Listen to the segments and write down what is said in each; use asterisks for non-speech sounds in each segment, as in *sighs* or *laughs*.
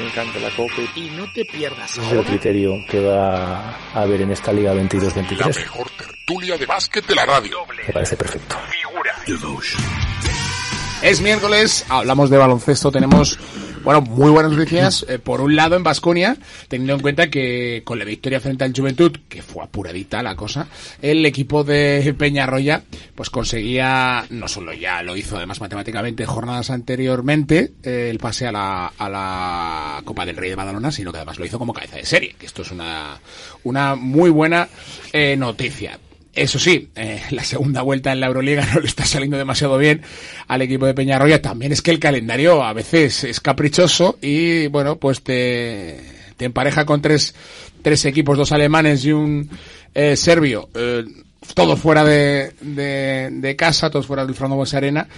Me encanta la copa. Y no te pierdas Ese es el criterio que va a haber en esta Liga 22-23. La mejor tertulia de básquet de la radio. Me parece perfecto. Es miércoles, hablamos de baloncesto, tenemos bueno, muy buenas noticias. Eh, por un lado, en Basconia, teniendo en cuenta que con la victoria frente al Juventud, que fue apuradita la cosa, el equipo de Peñarroya, pues conseguía, no solo ya lo hizo además matemáticamente jornadas anteriormente, eh, el pase a la, a la Copa del Rey de Badalona, sino que además lo hizo como cabeza de serie, que esto es una, una muy buena eh, noticia. Eso sí, eh, *laughs* la segunda vuelta en la Euroliga *laughs* no le está saliendo demasiado bien al equipo de Peñarroya. También es que el calendario a veces es caprichoso y, bueno, pues te, te empareja con tres, tres equipos, dos alemanes y un eh, serbio. Eh, todos fuera de, de, casa, todos fuera del Fernando Arena,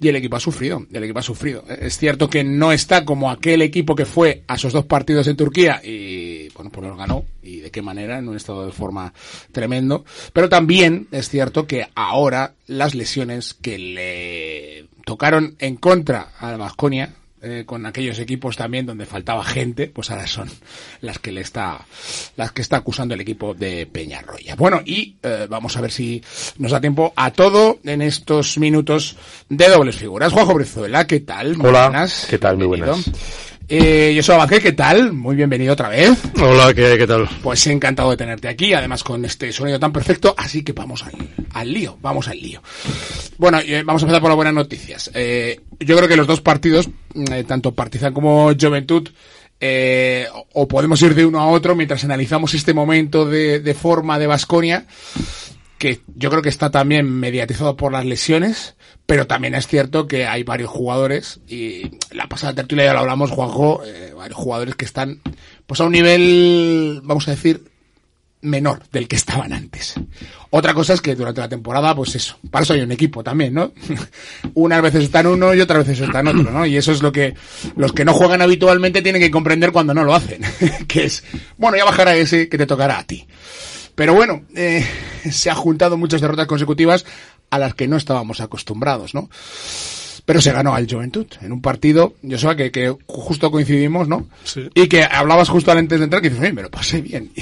y el equipo ha sufrido, el equipo ha sufrido. Es cierto que no está como aquel equipo que fue a esos dos partidos en Turquía y, bueno, pues los ganó, y de qué manera, en un estado de forma tremendo, pero también es cierto que ahora las lesiones que le tocaron en contra a la Vasconia, eh, con aquellos equipos también donde faltaba gente, pues ahora son las que le está, las que está acusando el equipo de Peñarroya. Bueno, y eh, vamos a ver si nos da tiempo a todo en estos minutos de dobles figuras. Juanjo Brizuela, ¿qué tal? Hola, buenas. ¿qué tal? Muy buenas. Eh, yo soy Abacé, ¿qué tal? Muy bienvenido otra vez. Hola, ¿qué, ¿qué tal? Pues encantado de tenerte aquí, además con este sonido tan perfecto, así que vamos al, al lío, vamos al lío. Bueno, eh, vamos a empezar por las buenas noticias. Eh, yo creo que los dos partidos, eh, tanto Partizan como Juventud, eh, o podemos ir de uno a otro mientras analizamos este momento de, de forma de Basconia, que yo creo que está también mediatizado por las lesiones, pero también es cierto que hay varios jugadores, y la pasada tertulia ya lo hablamos, Juanjo, eh, varios jugadores que están pues a un nivel, vamos a decir, menor del que estaban antes. Otra cosa es que durante la temporada, pues eso, para eso hay un equipo también, ¿no? *laughs* Unas veces están uno y otras veces están otro, ¿no? Y eso es lo que los que no juegan habitualmente tienen que comprender cuando no lo hacen, *laughs* que es, bueno, ya bajará ese que te tocará a ti. Pero bueno, eh, *laughs* se han juntado muchas derrotas consecutivas a las que no estábamos acostumbrados, ¿no? Pero se ganó al Juventud en un partido, yo sé que, que justo coincidimos, ¿no? Sí. Y que hablabas justo antes de entrar que dices, me lo pasé bien. *laughs*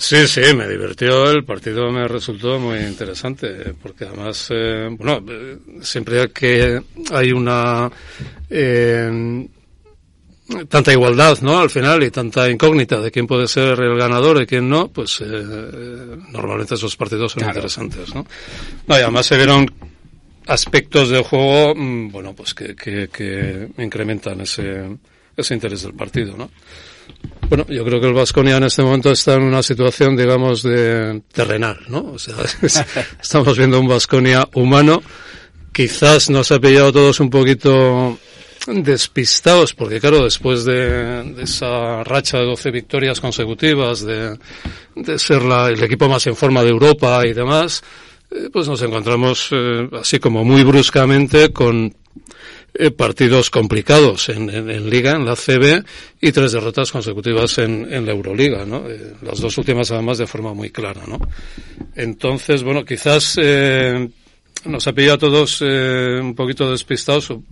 Sí, sí, me divirtió. El partido me resultó muy interesante porque además, eh, bueno, siempre que hay una eh, tanta igualdad, ¿no? Al final y tanta incógnita de quién puede ser el ganador y quién no, pues eh, normalmente esos partidos son claro. interesantes, ¿no? no y además se vieron aspectos del juego, mm, bueno, pues que, que, que incrementan ese, ese interés del partido, ¿no? Bueno, yo creo que el Vasconia en este momento está en una situación, digamos, de terrenal, ¿no? O sea, *laughs* estamos viendo un Vasconia humano. Quizás nos ha pillado todos un poquito despistados, porque claro, después de, de, esa racha de 12 victorias consecutivas, de, ser la, el equipo más en forma de Europa y demás, eh, pues nos encontramos eh, así como muy bruscamente con eh, partidos complicados en, en, Liga, en la CB, y tres derrotas consecutivas en, en la Euroliga, ¿no? Las dos últimas además de forma muy clara, ¿no? Entonces, bueno, quizás nos ha pillado a todos eh, un poquito despistados o,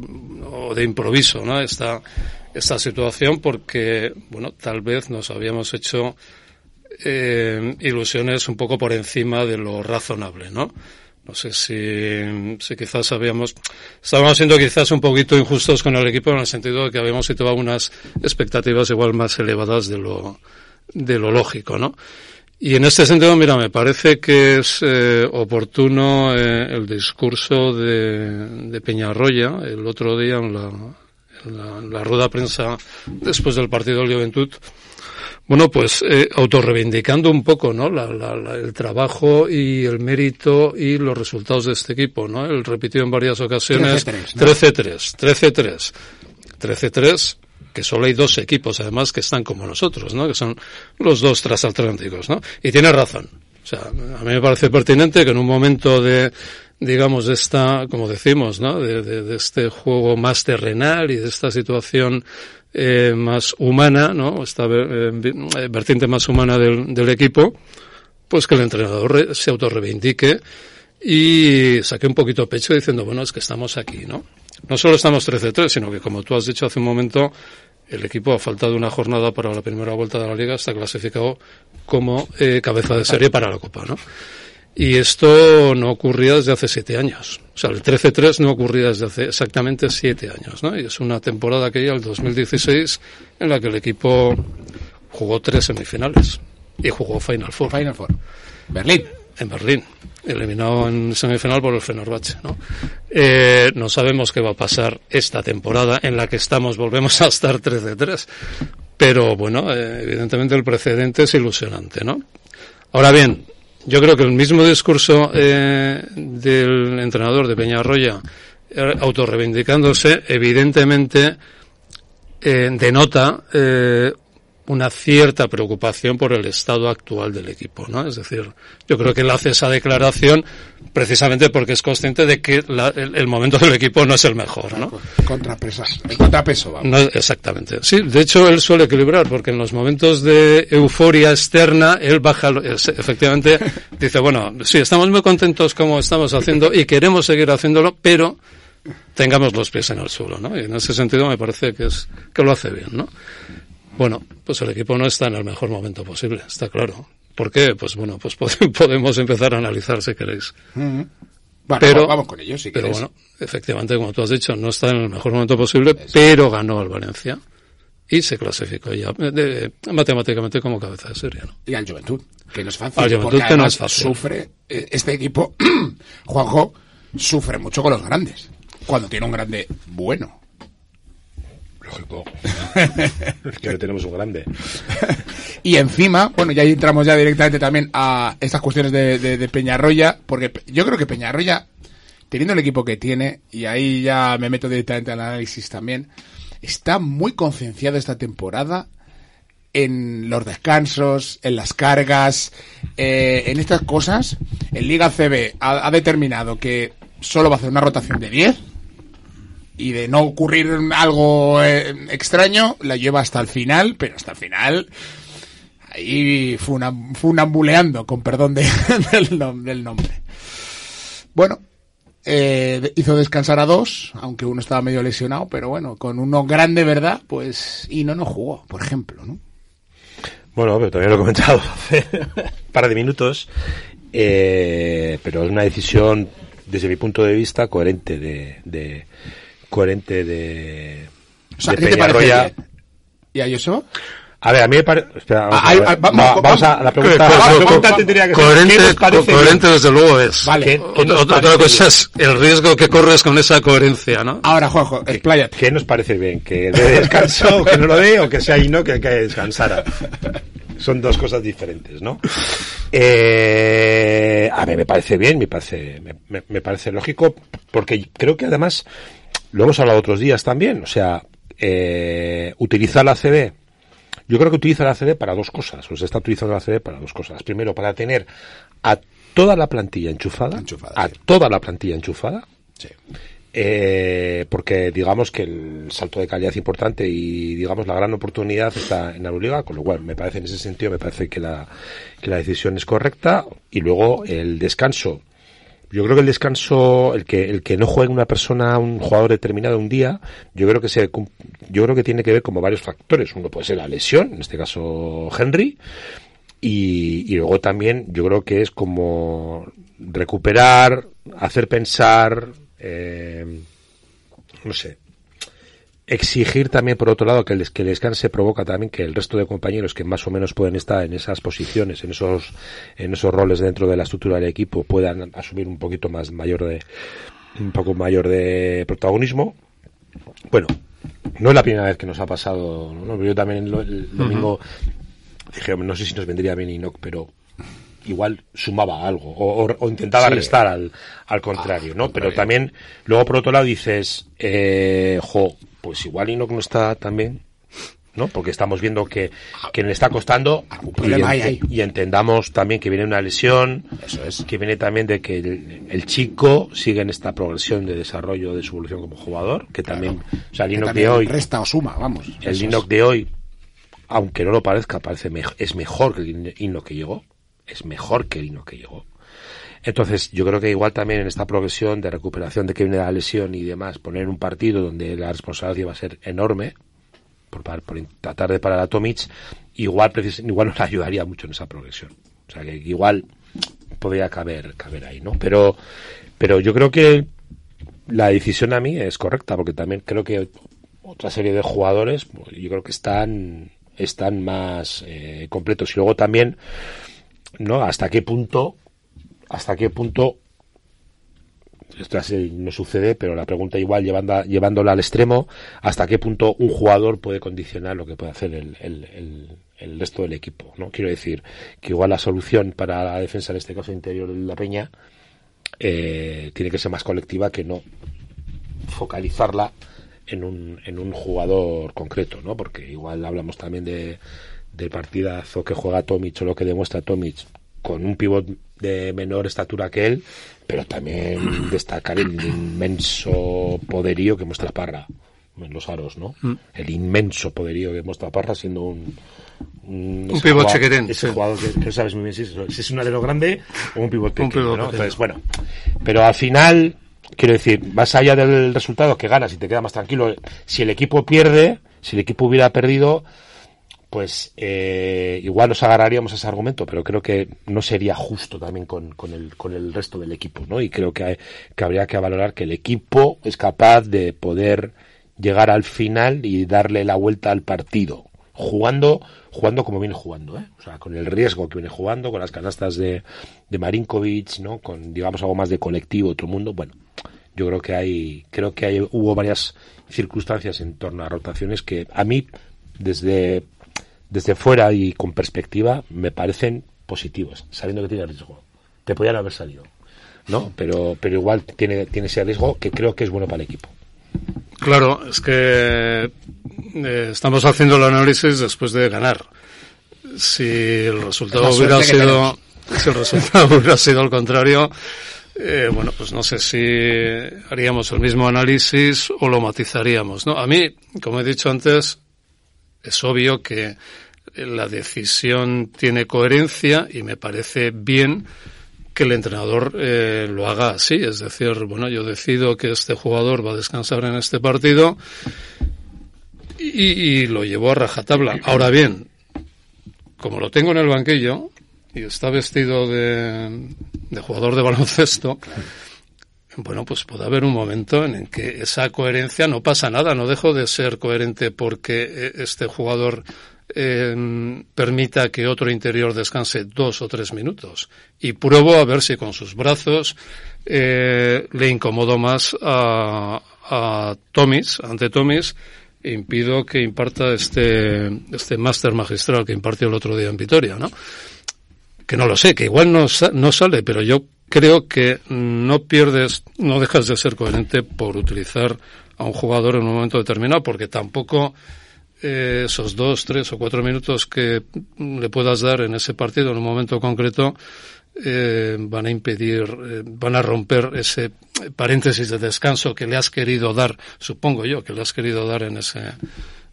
o, de improviso, ¿no? Esta, esta situación porque, bueno, tal vez nos habíamos hecho eh, ilusiones un poco por encima de lo razonable, ¿no? No sé si, si quizás habíamos, estábamos siendo quizás un poquito injustos con el equipo en el sentido de que habíamos situado unas expectativas igual más elevadas de lo, de lo lógico, ¿no? Y en este sentido, mira, me parece que es eh, oportuno eh, el discurso de, de Peñarroya el otro día en la, en la, en la rueda prensa después del partido del Juventud, bueno, pues eh, autorreivindicando un poco, ¿no? La, la, la, el trabajo y el mérito y los resultados de este equipo, ¿no? Él repitió en varias ocasiones 13-3, 13-3, 13-3, que solo hay dos equipos además que están como nosotros, ¿no? Que son los dos transatlánticos, ¿no? Y tiene razón. O sea, a mí me parece pertinente que en un momento de, digamos, de esta, como decimos, ¿no? De, de, de este juego más terrenal y de esta situación eh, más humana, ¿no? Esta eh, vertiente más humana del, del, equipo, pues que el entrenador se autorreivindique y saque un poquito pecho diciendo, bueno, es que estamos aquí, ¿no? No solo estamos 13-3, sino que como tú has dicho hace un momento, el equipo, a falta de una jornada para la primera vuelta de la liga, está clasificado como eh, cabeza de serie para la Copa, ¿no? Y esto no ocurría desde hace siete años. O sea, el 13-3 no ocurría desde hace exactamente siete años, ¿no? Y es una temporada aquella, el 2016, en la que el equipo jugó tres semifinales y jugó Final Four. Final Four. Berlín. En Berlín. Eliminado en semifinal por el Fenerbahce, ¿no? Eh, no sabemos qué va a pasar esta temporada en la que estamos, volvemos a estar 13-3. Pero bueno, eh, evidentemente el precedente es ilusionante, ¿no? Ahora bien, yo creo que el mismo discurso eh, del entrenador de Peñarroya, eh, autorreivindicándose, evidentemente eh, denota una cierta preocupación por el estado actual del equipo, ¿no? Es decir, yo creo que él hace esa declaración precisamente porque es consciente de que la, el, el, momento del equipo no es el mejor, ¿no? Contrapeso, el contrapeso, vamos. No, exactamente. Sí, de hecho él suele equilibrar porque en los momentos de euforia externa él baja, efectivamente, *laughs* dice, bueno, sí, estamos muy contentos como estamos haciendo y queremos seguir haciéndolo, pero tengamos los pies en el suelo, ¿no? Y en ese sentido me parece que es que lo hace bien, ¿no? Bueno, pues el equipo no está en el mejor momento posible, está claro. ¿Por qué? Pues bueno, pues *laughs* podemos empezar a analizar si queréis. Uh -huh. Bueno, pero, vamos con ello, si Pero quieres. bueno, efectivamente, como tú has dicho, no está en el mejor momento posible, Eso. pero ganó el Valencia y se clasificó ya de, de, matemáticamente como cabeza de serie. ¿no? Y al Juventud, que no es fácil. Al Juventud, que no es fácil. Sufre, eh, este equipo, *clears throat* Juanjo, sufre mucho con los grandes. Cuando tiene un grande bueno. Lógico. *laughs* es que no tenemos un grande. y encima, bueno, ya entramos ya directamente también a estas cuestiones de, de, de, Peñarroya, porque yo creo que Peñarroya, teniendo el equipo que tiene, y ahí ya me meto directamente al análisis también, está muy concienciado esta temporada en los descansos, en las cargas, eh, en estas cosas. En Liga CB ha, ha determinado que solo va a hacer una rotación de 10 y de no ocurrir algo eh, extraño, la lleva hasta el final, pero hasta el final ahí funam, funambuleando, con perdón de, *laughs* del, del, nombre. Bueno, eh, hizo descansar a dos, aunque uno estaba medio lesionado, pero bueno, con uno grande, ¿verdad? Pues, y no no jugó, por ejemplo, ¿no? Bueno, pero también lo he comentado hace un *laughs* par de minutos, eh, pero es una decisión, desde mi punto de vista, coherente de coherente de, o sea, de ¿qué te parece? ¿Y a eso? A ver, a mí me parece... Espera, vamos, Ah, a, ver. vamos, Va- vamos, vamos a la pregunta. vamos, la vamos, pregunta vamos, tendría que ser, ¿qué Coherente, co- coherente desde luego es. Vale. ¿Qué- qué Otra, cosa bien? es el riesgo que corres con esa coherencia, ¿no? Ahora, Juanjo, expláyate. ¿Qué nos parece bien? ¿Que dé descanso, *laughs* que no lo dé, o que sea y no, que, que descansara? Son dos cosas diferentes, ¿no? Eh, a mí me parece bien, me parece, me, me- me parece lógico, porque creo que además, lo hemos hablado otros días también, o sea, eh, utilizar la CB, yo creo que utiliza la CB para dos cosas, o se está utilizando la CB para dos cosas. Primero, para tener a toda la plantilla enchufada, Enchufada, a sí. toda la plantilla enchufada, Sí. eh, porque digamos que el salto de calidad es importante y digamos la gran oportunidad está en la Euroliga, con lo cual me parece en ese sentido me parece que la, que la decisión es correcta y luego el descanso. Yo creo que el descanso, el que el que no juegue una persona, un jugador determinado un día, yo creo que se yo creo que tiene que ver como varios factores. Uno puede ser la lesión, en este caso Henry, y, y luego también yo creo que es como recuperar, hacer pensar, eh, no sé, exigir también por otro lado que el, que el descanse provoca también que el resto de compañeros que más o menos pueden estar en esas posiciones, en esos, en esos roles dentro de la estructura del equipo puedan asumir un poquito más mayor de, un poco mayor de protagonismo. Bueno, no es la primera vez que nos ha pasado, ¿no? Yo también el, el domingo dije, "Hombre, no sé si nos vendría bien Inoc, pero igual sumaba algo o, o- o intentaba Sí. restar al, al contrario, Ah, ¿no? Pero también, luego por otro lado dices, eh, jo, pues igual Inoc no está tan bien, ¿no? Porque estamos viendo que, que le está costando Algún y, hay entendamos también que viene una lesión, Eso es. que viene también de que el, el chico sigue en esta progresión de desarrollo de su evolución como jugador, que también, o sea, el también de hoy, Resta o suma, vamos. el es. de hoy, aunque no lo parezca, parece mej- es mejor que el Inoc que llegó. Es mejor que el Inoc que llegó. Entonces, yo creo que igual también en esta progresión de recuperación de que viene la lesión y demás, poner un partido donde la responsabilidad va a ser enorme, por, por tratar de parar a Tomic, igual, igual nos ayudaría mucho en esa progresión. O sea, que igual podría caber, caber ahí, ¿no? Pero, pero yo creo que la decisión a mí es correcta, porque también creo que otra serie de jugadores, pues, yo creo que están, están más eh, completos. Y luego también, ¿no? Hasta qué punto, hasta qué punto esto no sucede, pero la pregunta igual llevando, llevándola al extremo, hasta qué punto un jugador puede condicionar lo que puede hacer el, el, el, el resto del equipo, ¿no? Quiero decir que igual la solución para la defensa, en este caso interior de la Peña, eh, tiene que ser más colectiva que no focalizarla en un, en un jugador concreto, ¿no? Porque igual hablamos también de, del partidazo que juega Tomic o lo que demuestra Tomic con un pivot de menor estatura que él, pero también *clears throat* destacar el inmenso poderío que muestra Parra en los aros, ¿no? El inmenso poderío que muestra Parra siendo un un, pivot chiquitín, ese sí. jugador que, que sabes muy bien si es, si es un alero grande o un pivot Un pequeño, pivot ¿no? pequeño. Entonces, bueno, pero al final, quiero decir, más allá del resultado que ganas y te queda más tranquilo, si el equipo pierde, si el equipo hubiera perdido, pues eh, igual nos agarraríamos ese argumento, pero creo que no sería justo también con, con, el, con el resto del equipo, ¿no? Y creo que, que habría que valorar que el equipo es capaz de poder llegar al final y darle la vuelta al partido, jugando jugando como viene jugando, ¿eh? O sea, con el riesgo que viene jugando, con las canastas de, de Marinkovic, ¿no? Con, digamos, algo más de colectivo, otro mundo, bueno, yo creo que hay, creo que hay, hubo varias circunstancias en torno a rotaciones que a mí, desde, desde fuera y con perspectiva, me parecen positivos, sabiendo que tiene riesgo. Te podían haber salido, ¿no? Pero, pero igual tiene, tiene ese riesgo que creo que es bueno para el equipo. Claro, es que eh, estamos haciendo el análisis después de ganar. Si el resultado hubiera sido, *laughs* si el resultado *laughs* hubiera sido al contrario, eh, bueno, pues no sé si haríamos el mismo análisis o lo matizaríamos, ¿no? A mí, como he dicho antes, es obvio que la decisión tiene coherencia y me parece bien que el entrenador eh, lo haga así, es decir, bueno, yo decido que este jugador va a descansar en este partido y, lo llevo a rajatabla. Ahora bien, como lo tengo en el banquillo y está vestido de, de jugador de baloncesto, bueno, pues puede haber un momento en el que esa coherencia no pasa nada, no dejo de ser coherente porque eh, este jugador eh, permita que otro interior descanse dos o tres minutos y pruebo a ver si con sus brazos eh, le incomodo más a, a Tomis, ante Tomis, e impido que imparta este, este máster magistral que impartió el otro día en Vitoria, ¿no? Que no lo sé, que igual no, no sale, pero yo creo que no pierdes, no dejas de ser coherente por utilizar a un jugador en un momento determinado, porque tampoco eh, esos dos, tres o cuatro minutos que le puedas dar en ese partido en un momento concreto eh, van a impedir, eh, van a romper ese paréntesis de descanso que le has querido dar, supongo yo, que le has querido dar en ese,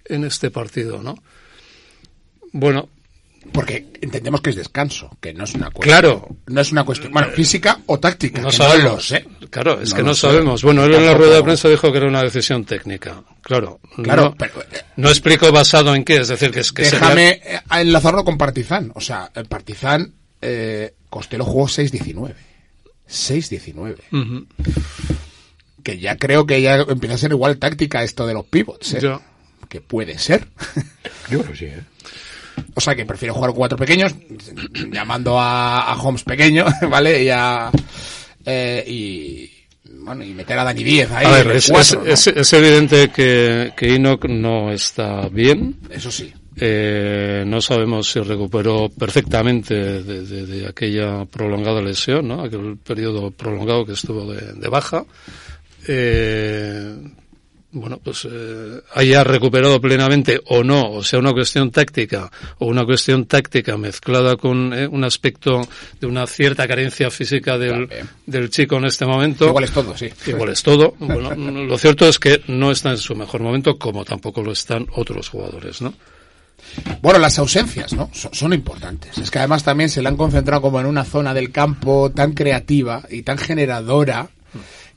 en este partido, ¿no? Bueno, Porque entendemos que es descanso, que no es una cuestión. Claro. No es una cuestión, bueno, física o táctica. no sabemos. lo sé. Claro, es No que no sé. sabemos. Bueno, él en la rueda de prensa dijo que era una decisión técnica. Claro. Claro, no, pero eh, no explico basado en qué, es decir, que es que déjame eh, enlazarlo con Partizan. O sea, el Partizan, eh, Costello jugó 6-19. 6-19. Ujú. Que ya creo que ya empieza a ser igual táctica esto de los pivots. ¿eh? Que puede ser. Yo creo que sí, ¿eh? O sea, que prefiero jugar cuatro pequeños, *clears throat* llamando a, a Holmes pequeño, *laughs* ¿vale? Y a, eh, y, bueno, y meter a Dani Díez ahí. A ver, es, cuatro, es- ¿no? es- es evidente que, que Enoch no está bien. Eso sí. Eh, no sabemos si recuperó perfectamente de, de- de aquella prolongada lesión, ¿no? Aquel periodo prolongado que estuvo de, de baja. Eh, bueno, pues eh, haya recuperado plenamente o no, o sea, una cuestión táctica o una cuestión táctica mezclada con eh, un aspecto de una cierta carencia física del, Claro. del chico en este momento. Igual es todo, sí. Igual es todo. Bueno, *laughs* lo cierto es que no está en su mejor momento, como tampoco lo están otros jugadores, ¿no? Bueno, las ausencias, ¿no? Son, son importantes. Es que además también se le han concentrado como en una zona del campo tan creativa y tan generadora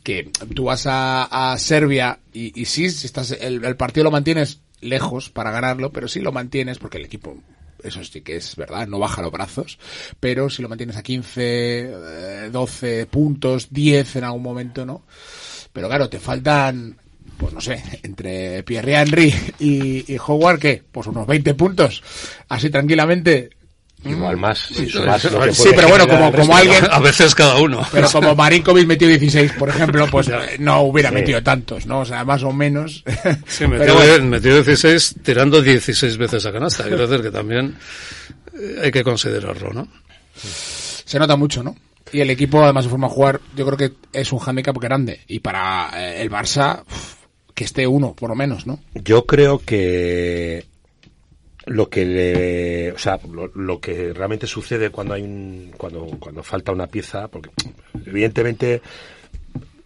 que tú vas a, Serbia y, y sí, estás, el, partido lo mantienes lejos para ganarlo, pero si lo mantienes, porque el equipo, eso sí que es verdad, no baja los brazos, pero si lo mantienes a 15, eh, 12 puntos, 10 en algún momento, ¿no? Pero claro, te faltan, pues no sé, entre Pierre Henry y, y Howard, ¿qué? Pues unos 20 puntos, así tranquilamente. Igual más, lo que Sí, pero bueno, como, como alguien, A veces cada uno. pero como *laughs* Marinkovic metió 16, por ejemplo, pues no hubiera Sí. metido tantos, ¿no? O sea, más o menos. Sí, *laughs* metió, pero bueno, metió 16 tirando 16 veces a canasta. Quiero decir que también eh, hay que considerarlo, ¿no? se nota mucho, ¿no? Y el equipo, además, de forma de jugar, yo creo que es un handicap grande. Y para eh, el Barça, uf, que esté uno, por lo menos, ¿no? Yo creo que lo que le, o sea, lo, lo que realmente sucede cuando hay un, cuando, cuando falta una pieza, porque evidentemente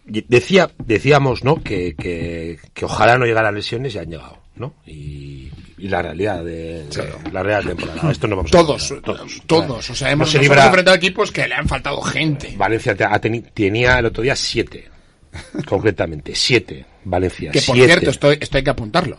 decía, decíamos, ¿no? Que, que, que ojalá no llegaran lesiones y han llegado, ¿no? Y, y la realidad de la real temporada. Esto no vamos a Todos, olvidar, todos, todos. O sea, hemos, No se nos libra- hemos enfrentado a equipos que le han faltado gente. Valencia te- tenía el otro día siete, *laughs* concretamente siete. Valencia. Que por siete. cierto, esto, esto hay que apuntarlo.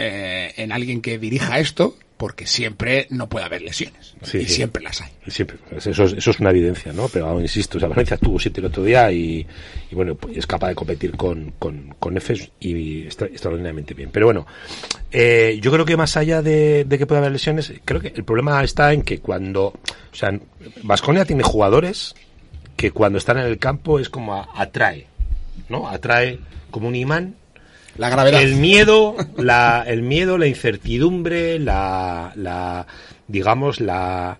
Eh, en alguien que dirija esto, porque siempre no puede haber lesiones. Sí, y sí. siempre las hay. Siempre, pues eso, es- eso es una evidencia, ¿no? Pero insisto, o sea, Valencia tuvo siete el otro día y, y bueno, pues es capaz de competir con, con, con Efes y está extraordinariamente bien. Pero bueno, eh, yo creo que más allá de, de que pueda haber lesiones, creo que el problema está en que cuando, o sea, Vasconia tiene jugadores que cuando están en el campo es como a- atrae, ¿no? Atrae como un imán La gravedad. el miedo, la, el miedo, la incertidumbre, la, la digamos, la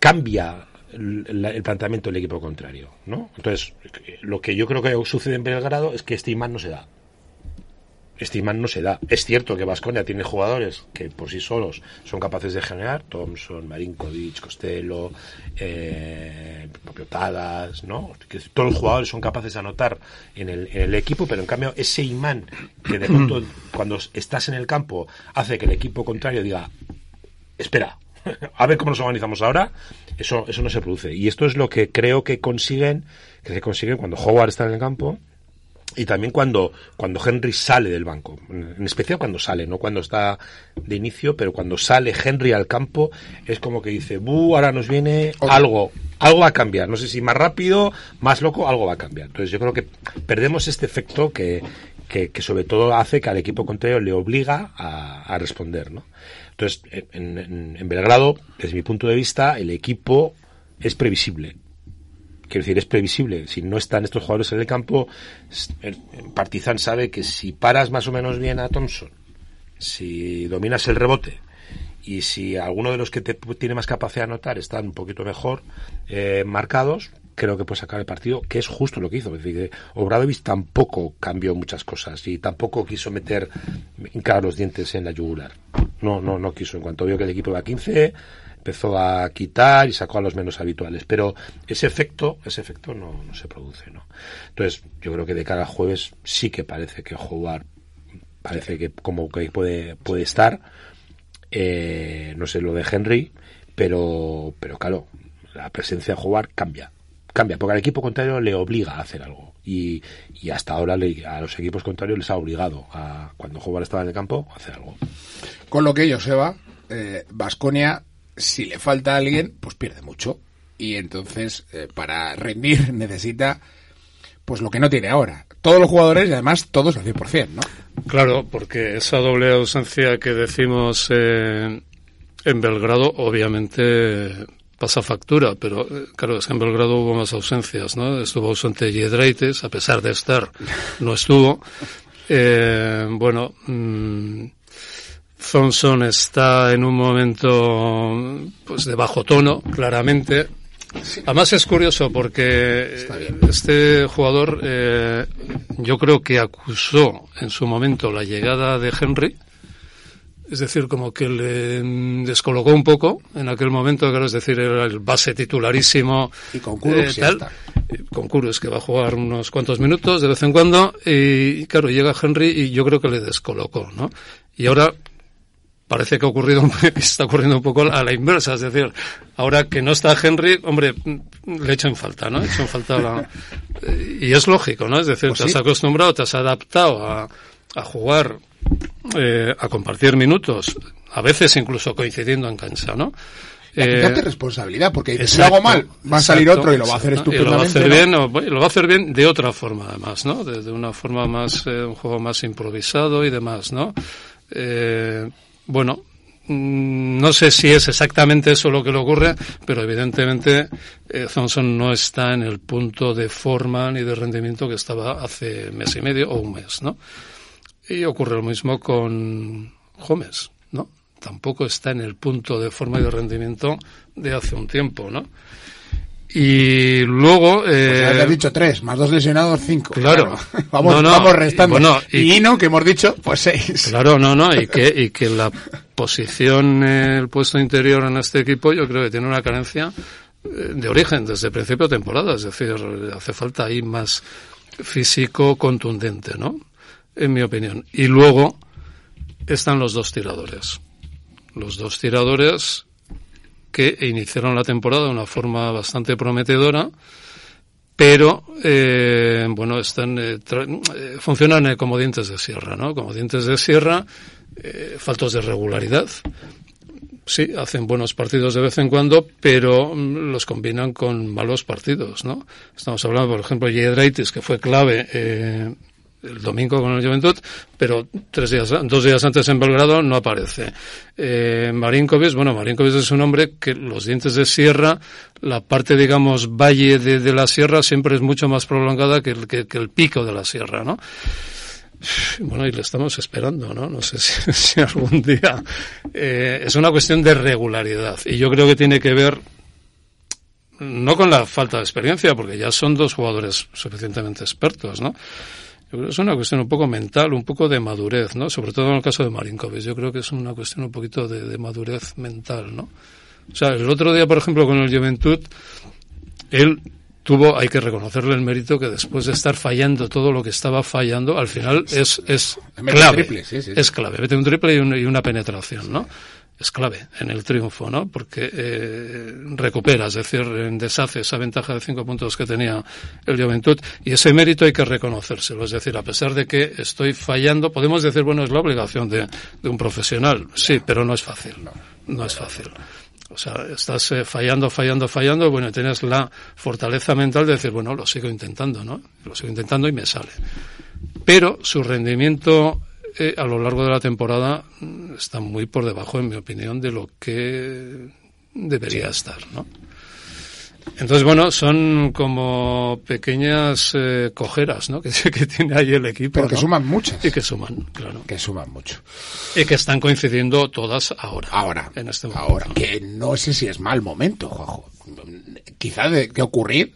cambia el, el planteamiento del equipo contrario, ¿no? Entonces, lo que yo creo que sucede en Belgrado es que este imán no se da. Este imán no se da. Es cierto que Vasconia tiene jugadores que por sí solos son capaces de generar, Thompson, Marinkovic, Costello, eh, propio Tadas, ¿no? Que todos los jugadores son capaces de anotar en el, en el equipo, pero en cambio ese imán que de pronto *clears throat* cuando estás en el campo hace que el equipo contrario diga, espera, *laughs* a ver cómo nos organizamos ahora, eso, eso no se produce. Y esto es lo que creo que consiguen, que se consiguen cuando Howard está en el campo y también cuando, cuando Henry sale del banco, en especial cuando sale, no cuando está de inicio, pero cuando sale Henry al campo, es como que dice, buh, ahora nos viene algo, algo va a cambiar, no sé si más rápido, más loco, algo va a cambiar. Entonces yo creo que perdemos este efecto que, que, que sobre todo hace que al equipo contrario le obliga a, a responder, ¿no? Entonces, en, en- en Belgrado, desde mi punto de vista, el equipo es previsible. Quiero decir, es previsible. Si no están estos jugadores en el campo, Partizan sabe que si paras más o menos bien a Thompson, si dominas el rebote y si alguno de los que te tiene más capacidad de anotar están un poquito mejor eh, marcados, creo que puede sacar el partido, que es justo lo que hizo. Es decir, que Obradovic tampoco cambió muchas cosas y tampoco quiso meter hincar los dientes en la yugular. No, no, no quiso. En cuanto vio que el equipo iba a 15, empezó a quitar y sacó a los menos habituales. Pero ese efecto, ese efecto no, no se produce, ¿no? Entonces, yo creo que de cara al jueves sí que parece que jugar parece que como que puede, puede estar. Eh, no sé lo de Henry, pero, pero claro, la presencia de jugar cambia. Cambia, porque al equipo contrario le obliga a hacer algo. Y, y hasta ahora a los equipos contrarios les ha obligado a, cuando jugar estaba en el campo, a hacer algo. Con lo que Joseba, Vasconia, si le falta alguien, pues pierde mucho. Y entonces, eh, para rendir, *laughs* necesita pues lo que no tiene ahora. Todos los jugadores y además todos al 100%, ¿no? Claro, porque esa doble ausencia que decimos eh, en Belgrado, obviamente pasa factura, pero eh, claro, es que en Belgrado hubo más ausencias, ¿no? Estuvo ausente Giedraitis, a pesar de estar, no estuvo. Eh, bueno, mm, Thompson está en un momento pues de bajo tono, claramente. Además es curioso porque este jugador eh, yo creo que acusó en su momento la llegada de Henry, es decir, como que le descolocó un poco en aquel momento, claro, es decir, era el base titularísimo. Y con. Eh, Con Kurucs, que va a jugar unos cuantos minutos de vez en cuando, y claro, llega Henry y yo creo que le descolocó, ¿no? Y ahora parece que ha ocurrido, *laughs* que está ocurriendo un poco a la inversa, es decir, ahora que no está Henry, hombre, le echo en falta, ¿no? Echo en falta la... *laughs* Y es lógico, ¿no? Es decir, Pues te has sí. acostumbrado, te has adaptado a, a jugar eh, a compartir minutos, a veces incluso coincidiendo en cancha, ¿no? Y Eh, responsabilidad, porque dices, si lo exacto, hago mal, va a salir exacto, otro y lo va a hacer exacto, y estupendamente. lo va a hacer ¿no? bien, o, lo va a hacer bien de otra forma, además, ¿no? De, de una forma más, eh, un juego más improvisado y demás, ¿no? Eh, bueno, mm, no sé si es exactamente eso lo que le ocurre, pero evidentemente eh, Thompson no está en el punto de forma ni de rendimiento que estaba hace mes y medio o un mes, ¿no? Y ocurre lo mismo con Gómez, ¿no? Tampoco está en el punto de forma y de rendimiento de hace un tiempo, ¿no? Y luego... Pues eh, ya has dicho tres, más dos lesionados, cinco. Claro. *laughs* Vamos, No, no, vamos restando. bueno, y, y- Hino, que hemos dicho, pues seis. Claro, no, no, y que, y que la *laughs* posición, el puesto interior en este equipo, yo creo que tiene una carencia eh, de origen desde el principio de temporada, es decir, hace falta ahí más físico contundente, ¿no? En mi opinión. Y luego están los dos tiradores. Los dos tiradores que iniciaron la temporada de una forma bastante prometedora, pero eh, bueno están eh, eh, funcionan eh, como dientes de sierra no como dientes de sierra eh, faltos de regularidad. Sí hacen buenos partidos de vez en cuando pero mm, los combinan con malos partidos no estamos hablando por ejemplo de Jedraitis que fue clave eh, el domingo con el Juventud, pero tres días, dos días antes en Belgrado no aparece. Eh, Marinkovic, bueno, Marinkovic es un hombre que los dientes de sierra, la parte, digamos, valle de, la sierra siempre es mucho más prolongada que el, que, el pico de la sierra, ¿no? Bueno, y le estamos esperando, ¿no? No sé *laughs* si, si algún día. Eh, es una cuestión de regularidad. Y yo creo que tiene que ver no con la falta de experiencia, porque ya son dos jugadores suficientemente expertos, ¿no? Es una cuestión un poco mental, un poco de madurez, ¿no? Sobre todo en el caso de Marinkovic. Yo creo que es una cuestión un poquito de, de madurez mental, ¿no? O sea, el otro día, por ejemplo, con el Juventud, él tuvo, hay que reconocerle el mérito que después de estar fallando todo lo que estaba fallando, al final es, es clave. triple, sí, sí. Es clave. Mete un triple y, un- y una penetración, ¿no? Es clave en el triunfo, ¿no? Porque eh, recupera, es decir, deshace esa ventaja de cinco puntos que tenía el Juventud y ese mérito hay que reconocérselo. Es decir, a pesar de que estoy fallando, podemos decir, bueno, es la obligación de, de un profesional. Sí, pero no es fácil. No es fácil. O sea, estás eh, fallando, fallando, fallando, bueno, y tienes la fortaleza mental de decir, bueno, lo sigo intentando, ¿no? Lo sigo intentando y me sale. Pero su rendimiento eh, a lo largo de la temporada mm, está muy por debajo, en mi opinión, de lo que debería estar, ¿no? Entonces, bueno, son como pequeñas eh, cojeras, ¿no? *laughs* Que, que tiene ahí el equipo. Pero que ¿no? suman muchas. Y que suman, claro. Que suman mucho. Y que están coincidiendo todas ahora. Ahora. En este momento. Ahora. Que no sé si es mal momento, Juanjo. Quizá de que ocurrir,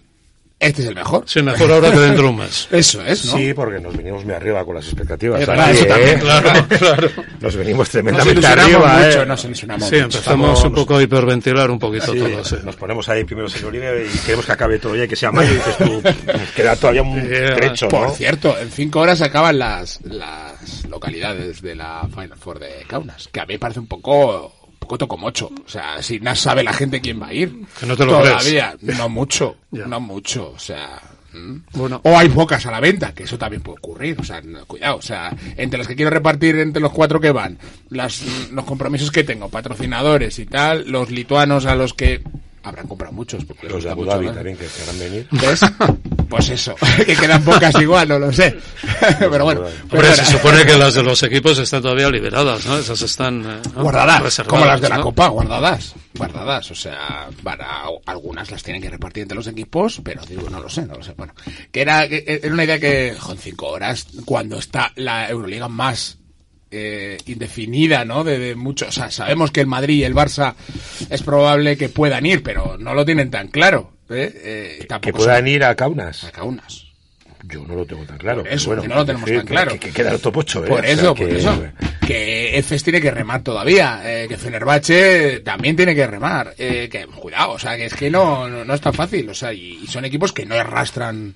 este es el mejor. Sí, mejor ahora que dentro de un mes. *laughs* Eso es, ¿no? Sí, porque nos venimos muy arriba con las expectativas. Es verdad, eso ¿eh? también, Claro, *laughs* claro. Nos venimos Nos tremendamente ilusionamos arriba. mucho, ¿eh? nos ilusionamos Sí, mucho. empezamos Estamos- un poco a hiperventilar un poquito Sí, todo, sí. Nos ponemos ahí primero en línea y queremos que acabe todo ya y que sea mayo y dices tú, *laughs* queda todavía un Yeah. trecho, Por cierto, en cinco horas acaban las, las localidades de la Final Four de Kaunas, que a mí me parece un poco, un poco tocomocho. O sea, si no sabe la gente quién va a ir. Que no te lo Todavía, no mucho, *laughs* no mucho, o sea... Bueno. O hay pocas a la venta, que eso también puede ocurrir. O sea, no, cuidado. O sea, entre las que quiero repartir entre los cuatro que van, las, los compromisos que tengo, patrocinadores y tal, los lituanos a los que habrán comprado muchos. Porque Los de Abu Dhabi también que querrán venir. ¿Ves? *laughs* Pues eso, *laughs* que quedan pocas igual, no lo sé. *laughs* Pero bueno. Hombre, pero Hombre, se supone que las de los equipos están todavía liberadas, ¿no? Esas están eh, ¿no? Guardadas, como las de la ¿no? Copa, guardadas. Guardadas, o sea, para algunas las tienen que repartir entre los equipos, pero digo, no lo sé, no lo sé. Bueno, que era, que era una idea que, jo, en cinco horas, cuando está la Euroliga más eh, indefinida, ¿no? De, de mucho, o sea, sabemos que el Madrid y el Barça es probable que puedan ir, pero no lo tienen tan claro. ¿eh? Eh, Que puedan ir a Kaunas. unas. Yo no lo tengo tan claro. Por eso, Bueno, que no lo tenemos tan claro. Que, que queda el top 8, ¿eh? Por O sea, eso, que- por eso. Que Efes tiene que remar todavía. eh, que Fenerbahce también tiene que remar. eh, que cuidado, o sea, que es que no, no, no es tan fácil. O sea, y, y son equipos que no arrastran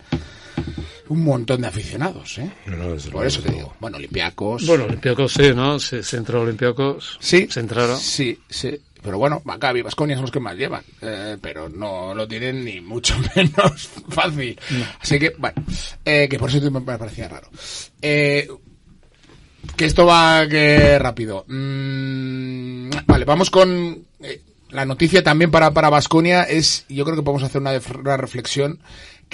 un montón de aficionados, ¿eh? No, no, desde Por luego, eso te digo. Bueno, Olympiacos. Bueno, Olympiacos sí, ¿no? Se, se entró Olympiacos. sí. Se entraron. Sí, sí. Pero bueno, Maccabi y Vasconia son los que más llevan. eh, pero no lo tienen ni mucho *laughs* menos fácil. Así que, bueno, eh, que por eso me parecía raro. Eh, que esto va que rápido. Mm, vale, vamos con eh, la noticia también para para Vasconia es, yo creo que podemos hacer una, una reflexión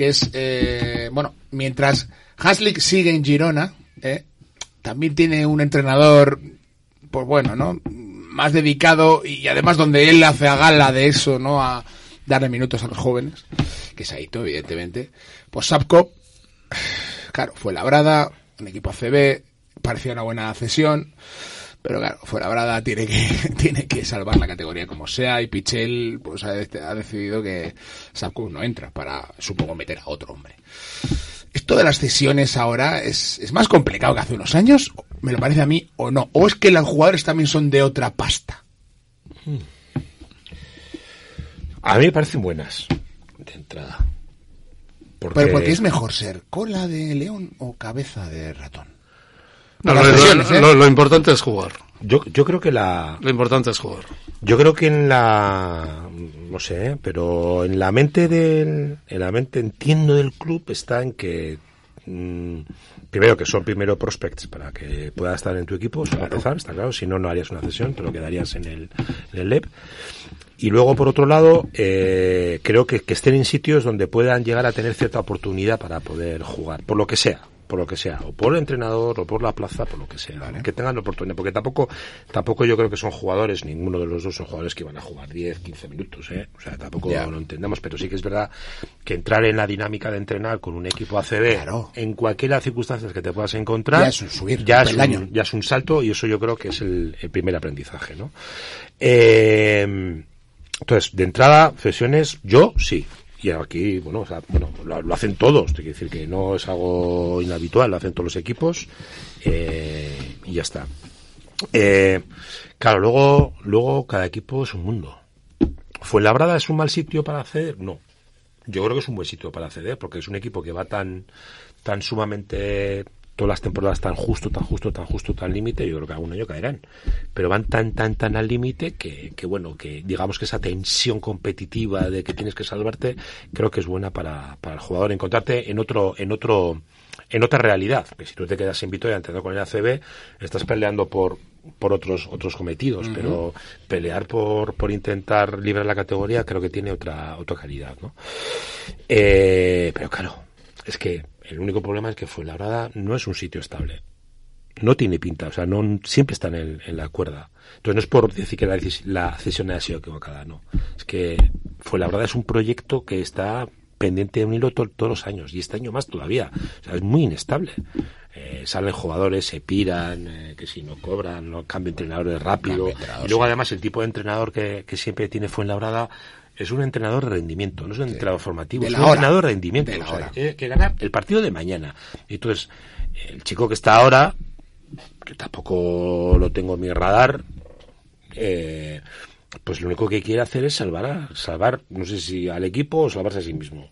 que es, eh, bueno, mientras Haslick sigue en Girona, eh, también tiene un entrenador, pues bueno, ¿no? Más dedicado y además donde él hace a gala de eso, ¿no? A darle minutos a los jóvenes, que es Aito, evidentemente. Pues Sapco, *sighs* claro, fue labrada, un equipo ACB, parecía una buena cesión, pero claro, Fuenlabrada tiene que, *laughs* tiene que salvar la categoría como sea y Pichel pues ha, de- ha decidido que Sapco no entra para, supongo, meter a otro hombre. Esto de las cesiones ahora es, es más complicado que hace unos años, me lo parece a mí, o no. O es que los jugadores también son de otra pasta. A mí me parecen buenas de entrada. Porque, Pero porque es mejor ser cola de león o cabeza de ratón. No, Las lo, lesiones, lo- ¿eh? lo- lo importante es jugar. Yo, yo creo que la, Lo importante es jugar. Yo creo que en la, no sé, ¿eh? pero en la mente del, en la mente entiendo del club está en que mm, primero que son primero prospects para que pueda estar en tu equipo, eso para empezar, está claro, si no no harías una cesión, pero quedarías en el, en el LEP. Y luego, por otro lado, eh, creo que, que estén en sitios donde puedan llegar a tener cierta oportunidad para poder jugar, por lo que sea, por lo que sea, o por el entrenador, o por la plaza, por lo que sea, que tengan la oportunidad, porque tampoco, tampoco yo creo que son jugadores, ninguno de los dos son jugadores que van a jugar 10, 15 minutos, ¿eh? o sea, tampoco lo entendamos, pero sí que es verdad que entrar en la dinámica de entrenar con un equipo ACB, Claro. en cualquiera de las circunstancias que te puedas encontrar, Ya es un subir, ya es un, ya es un salto y eso yo creo que es el, el primer aprendizaje, ¿no? Eh, entonces, de entrada, sesiones, yo sí. Y aquí, bueno, o sea, bueno lo, hacen todos, te quiero decir que no es algo inhabitual, lo hacen todos los equipos eh, y ya está. Eh, claro, luego, luego cada equipo es un mundo. ¿Fuenlabrada es un mal sitio para acceder? No. Yo creo que es un buen sitio para acceder porque es un equipo que va tan, tan sumamente todas las temporadas tan justo, tan justo, tan justo, tan límite, yo creo que algún año caerán. Pero van tan, tan, tan al límite que, que, bueno, que digamos que esa tensión competitiva de que tienes que salvarte, creo que es buena para, para el jugador encontrarte en otro, en otro, en otra realidad. Que si tú te quedas en Vitoria entrando con el ACB, estás peleando por, por otros, otros cometidos, pero pelear por, por intentar librar la categoría creo que tiene otra, otra calidad, ¿no? Eh, pero claro, es que el único problema es que Fuenlabrada no es un sitio estable. No tiene pinta, o sea, no siempre está en, en la cuerda. Entonces no es por decir que la, la cesión haya sido equivocada, no. Es que Fuenlabrada es un proyecto que está pendiente de un hilo to- todos los años y este año más todavía. O sea, es muy inestable. Eh, salen jugadores, se piran, eh, que si no cobran, no cambian entrenadores rápido. Entrenador, y luego además el tipo de entrenador que, que siempre tiene Fuenlabrada es un entrenador de rendimiento, no es un entrenador formativo, De es un hora. entrenador de rendimiento. De la o sea, hora. tiene que ganar el partido de mañana. Y entonces, el chico que está ahora, que tampoco lo tengo en mi radar, eh, pues lo único que quiere hacer es salvar, a- salvar, no sé si al equipo o salvarse a sí mismo.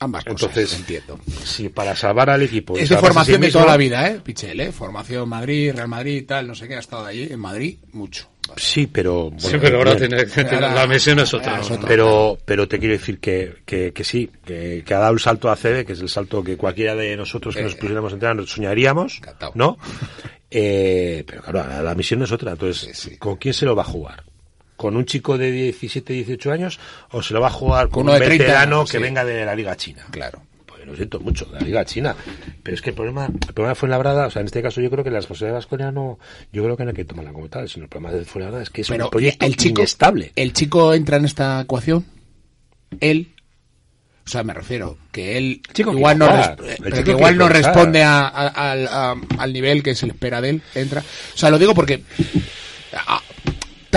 Ambas cosas, Entonces, entiendo. si para salvar al equipo... Es de sí formación de toda la vida, ¿eh? Pichel, ¿eh? Formación Madrid, Real Madrid y tal, no sé qué, ha estado allí en Madrid mucho. Sí, pero... Sí, pero ahora bien. tiene, tiene- Ahora- la misión es otra. ahora es otra. Pero, pero te quiero decir que, que, que sí, que, que ha dado el salto a CB, que es el salto que cualquiera de nosotros que nos pusiéramos a entrenar soñaríamos, Encantado. ¿no? *laughs* Eh, pero claro, la, la misión es otra. Entonces, Sí, sí. ¿con quién se lo va a jugar? ¿Con un chico de 17, 18 años? ¿O se lo va a jugar con, Con uno un de 30 veterano años, que sí. venga de la Liga China? Claro. Lo siento mucho, la Liga China. Pero es que el problema, el problema de Fuenlabrada, o sea, en este caso yo creo que la responsabilidad de Vasconia no, yo creo que no hay que tomarla como tal, sino el problema de Fuenlabrada es que es Pero un proyecto el chico, inestable. ¿El chico entra en esta ecuación? Él. O sea, me refiero que él chico igual no, jugar. pero que igual no responde a- a- al- a- al nivel que se le espera de él, entra. O sea, lo digo porque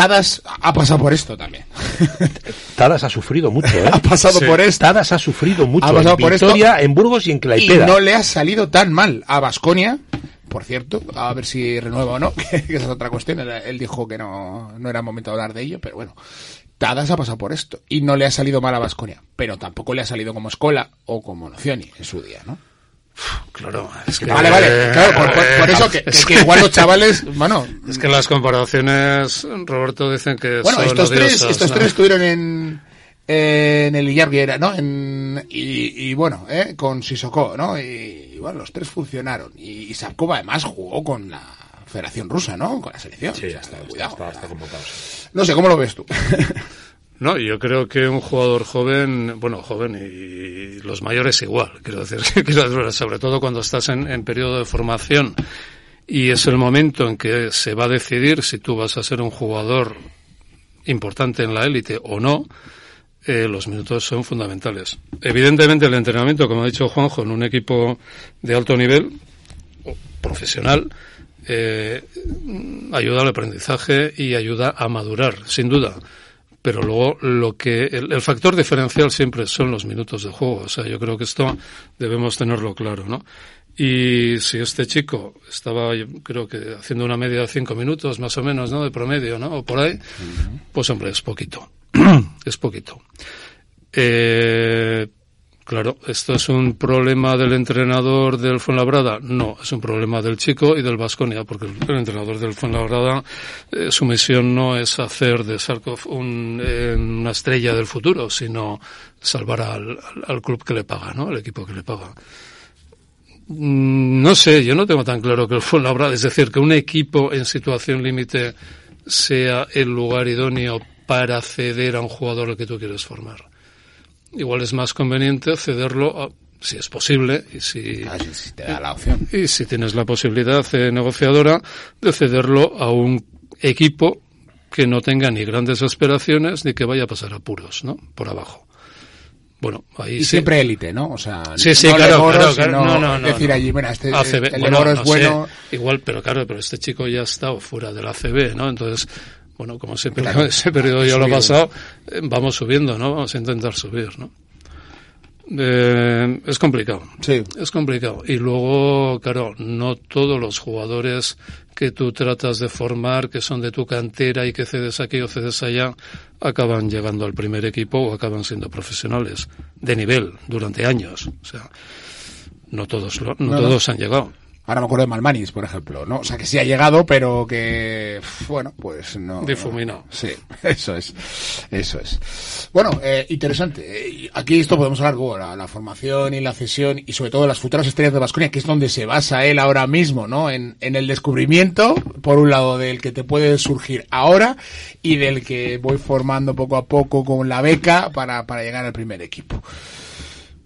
Tadas ha pasado por esto también. *laughs* Tadas ha sufrido mucho, ¿eh? *laughs* Ha pasado por esto. Tadas ha sufrido mucho. Ha pasado en por esto. Vitoria, en Burgos y en y Claipeda. no le ha salido tan mal a Vasconia. Por cierto, a ver si renueva o no, *laughs* que esa es otra cuestión. Él- Él dijo que no, no era momento de hablar de ello, pero bueno. Tadas ha pasado por esto y no le ha salido mal a Vasconia, pero tampoco le ha salido como Escola o como Nocioni en su día, ¿no? Claro, es que, Vale, vale, claro, por, por- por eso que, es que *laughs* igual los chavales, bueno, Es que las comparaciones, Roberto, dicen que bueno, son estos tres, estos ¿no? tres estuvieron en, en el Illarguera, ¿no? En, y, y bueno, ¿eh? con Sissoko, ¿no? Y, y bueno, los tres funcionaron. Y, y Sapkov además jugó con la Federación Rusa, ¿no? Con la selección. Sí, O ya sea, está, cuidado. está, está convocado. sí. No sé, ¿cómo lo ves tú? *laughs* No, yo creo que un jugador joven, bueno, joven y los mayores igual, *laughs* quiero decir, sobre todo cuando estás en, en periodo de formación y es el momento en que se va a decidir si tú vas a ser un jugador importante en la élite o no, eh, los minutos son fundamentales. Evidentemente el entrenamiento, como ha dicho Juanjo, en un equipo de alto nivel, profesional, eh, ayuda al aprendizaje y ayuda a madurar, sin duda. Pero luego lo que el, el factor diferencial siempre son los minutos de juego. O sea, yo creo que esto debemos tenerlo claro, ¿no? Y si este chico estaba, yo creo que haciendo una media de cinco minutos más o menos, ¿no? De promedio, ¿no? O por ahí, pues hombre, es poquito. *clears throat* es poquito. Eh, claro, ¿esto es un problema del entrenador del Fuenlabrada? No, es un problema del chico y del Vasconia, porque el, entrenador del Fuenlabrada, eh, su misión no es hacer de Sarkov un, eh, una estrella del futuro, sino salvar al, al, al club que le paga, ¿no? Al equipo que le paga. Mm, No sé, yo no tengo tan claro que el Fuenlabrada, es decir, que un equipo en situación límite sea el lugar idóneo para ceder a un jugador al que tú quieres formar. Igual es más conveniente cederlo, a- si es posible, y si, Claro, si- si te da la opción. y si tienes la posibilidad eh, negociadora de cederlo a un equipo que no tenga ni grandes aspiraciones ni que vaya a pasar apuros, ¿no? Por abajo. Bueno, ahí Y sí. siempre élite, ¿no? O sea, Sí, sí, no claro, Leboro, claro, claro. sino No, no, no, decir no. allí, mira, este, ACB, el bueno, Leboro es no bueno. sé, igual, pero claro, pero este chico ya ha estado fuera del ACB, ¿no? Entonces, bueno, como siempre, Claro. *laughs* ese periodo ya lo ha pasado, eh, vamos subiendo, ¿no? Vamos a intentar subir, ¿no? Eh, es complicado. Sí. Es complicado. Y luego, claro, no todos los jugadores que tú tratas de formar, que son de tu cantera y que cedes aquí o cedes allá, acaban llegando al primer equipo o acaban siendo profesionales de nivel durante años. O sea, no todos, No, no. todos han llegado. Ahora me acuerdo de Malmanis, por ejemplo, ¿no? O sea, que sí ha llegado, pero que, bueno, pues no. Difuminado. Sí, *laughs* eso es. Eso es. Bueno, eh, interesante. Eh, Aquí esto podemos hablar, bueno, la, la formación y la cesión y sobre todo las futuras estrellas de Vasconia, que es donde se basa él ahora mismo, ¿no? En, en el descubrimiento, por un lado, del que te puede surgir ahora y del que voy formando poco a poco con la beca para, para llegar al primer equipo.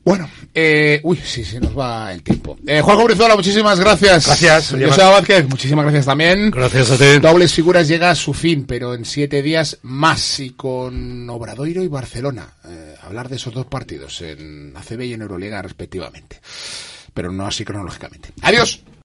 Bueno, eh, uy, sí, se nos va el tiempo. Eh, Juanjo Brizuela, muchísimas gracias. Gracias, José Vázquez, muchísimas gracias también. Gracias a ti. Dobles figuras llega a su fin, pero en siete días más y con Obradoiro y Barcelona. Eh, hablar de esos dos partidos en ACB y en Euroliga respectivamente. Pero no así cronológicamente. Adiós.